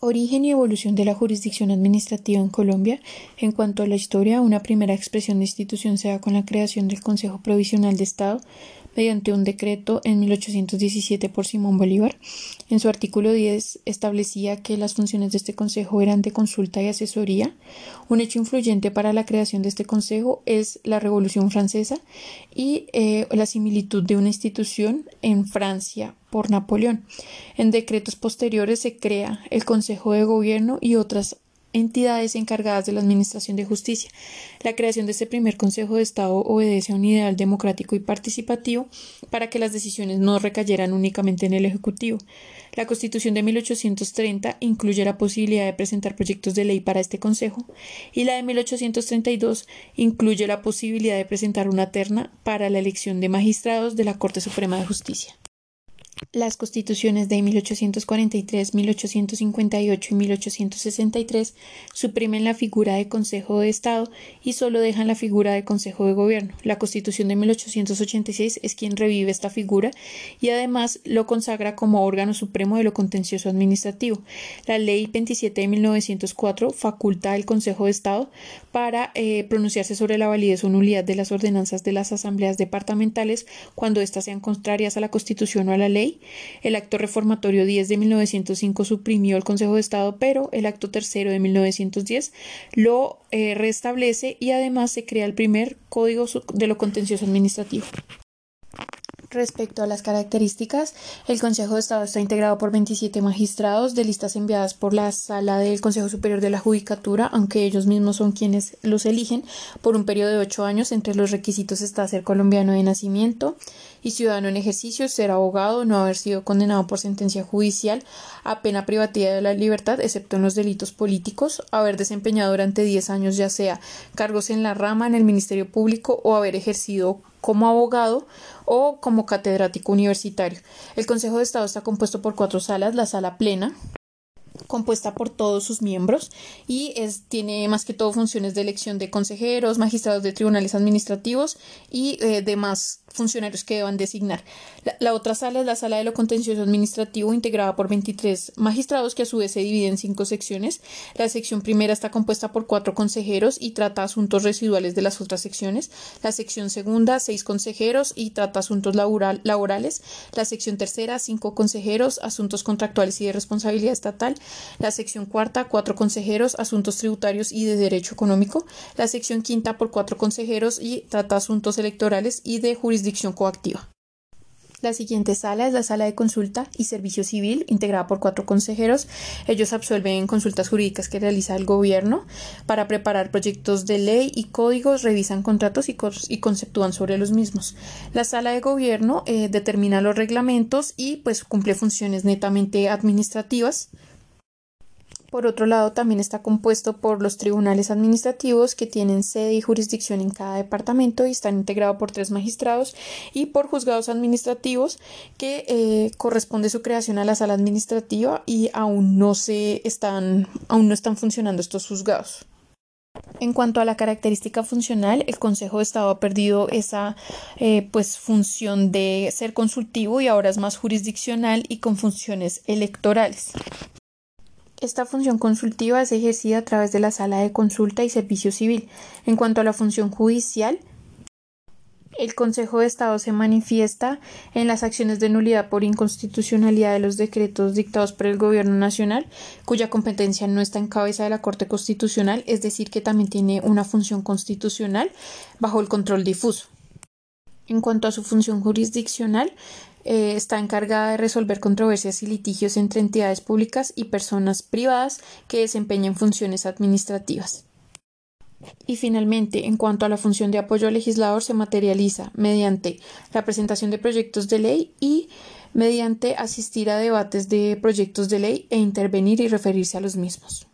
Origen y evolución de la jurisdicción administrativa en Colombia. En cuanto a la historia, una primera expresión de institución se da con la creación del Consejo Provisional de Estado mediante un decreto en 1817 por Simón Bolívar. En su artículo 10 establecía que las funciones de este consejo eran de consulta y asesoría. Un hecho influyente para la creación de este consejo es la Revolución Francesa y eh, la similitud de una institución en Francia por Napoleón. En decretos posteriores se crea el Consejo de Gobierno y otras entidades encargadas de la Administración de Justicia. La creación de este primer Consejo de Estado obedece a un ideal democrático y participativo para que las decisiones no recayeran únicamente en el Ejecutivo. La Constitución de 1830 incluye la posibilidad de presentar proyectos de ley para este Consejo y la de 1832 incluye la posibilidad de presentar una terna para la elección de magistrados de la Corte Suprema de Justicia. Las constituciones de 1843, 1858 y 1863 suprimen la figura de Consejo de Estado y solo dejan la figura de Consejo de Gobierno. La Constitución de 1886 es quien revive esta figura y además lo consagra como órgano supremo de lo contencioso administrativo. La Ley 27 de 1904 faculta al Consejo de Estado para eh, pronunciarse sobre la validez o nulidad de las ordenanzas de las asambleas departamentales cuando éstas sean contrarias a la Constitución o a la ley el acto reformatorio 10 de 1905 suprimió el Consejo de Estado, pero el acto tercero de 1910 lo eh, restablece y además se crea el primer Código de lo Contencioso Administrativo. Respecto a las características, el Consejo de Estado está integrado por 27 magistrados de listas enviadas por la Sala del Consejo Superior de la Judicatura, aunque ellos mismos son quienes los eligen por un periodo de ocho años. Entre los requisitos está ser colombiano de nacimiento y ciudadano en ejercicio, ser abogado, no haber sido condenado por sentencia judicial a pena privativa de la libertad, excepto en los delitos políticos, haber desempeñado durante 10 años ya sea cargos en la rama, en el Ministerio Público o haber ejercido como abogado o como catedrático universitario. El Consejo de Estado está compuesto por cuatro salas, la sala plena, compuesta por todos sus miembros y es, tiene más que todo funciones de elección de consejeros, magistrados de tribunales administrativos y eh, demás funcionarios que deban designar. La, otra sala es la sala de lo contencioso administrativo integrada por 23 magistrados que a su vez se divide en cinco secciones. La sección primera está compuesta por cuatro consejeros y trata asuntos residuales de las otras secciones. La sección segunda, seis consejeros y trata asuntos laborales. La sección tercera, cinco consejeros, asuntos contractuales y de responsabilidad estatal. La sección cuarta, cuatro consejeros, asuntos tributarios y de derecho económico. La sección quinta por cuatro consejeros y trata asuntos electorales y de jurisdicción coactiva. La siguiente sala es la sala de consulta y servicio civil, integrada por cuatro consejeros. Ellos absuelven consultas jurídicas que realiza el gobierno para preparar proyectos de ley y códigos, revisan contratos y, conceptúan sobre los mismos. La sala de gobierno eh, determina los reglamentos y pues cumple funciones netamente administrativas. Por otro lado, también está compuesto por los tribunales administrativos que tienen sede y jurisdicción en cada departamento y están integrados por tres magistrados y por juzgados administrativos que eh, corresponde su creación a la sala administrativa y aún no se están, aún no están funcionando estos juzgados. En cuanto a la característica funcional, el Consejo de Estado ha perdido esa eh, pues función de ser consultivo y ahora es más jurisdiccional y con funciones electorales. Esta función consultiva es ejercida a través de la sala de consulta y servicio civil. En cuanto a la función judicial, el Consejo de Estado se manifiesta en las acciones de nulidad por inconstitucionalidad de los decretos dictados por el Gobierno Nacional, cuya competencia no está en cabeza de la Corte Constitucional, es decir, que también tiene una función constitucional bajo el control difuso. En cuanto a su función jurisdiccional, eh, está encargada de resolver controversias y litigios entre entidades públicas y personas privadas que desempeñen funciones administrativas. Y finalmente, en cuanto a la función de apoyo al legislador, se materializa mediante la presentación de proyectos de ley y mediante asistir a debates de proyectos de ley e intervenir y referirse a los mismos.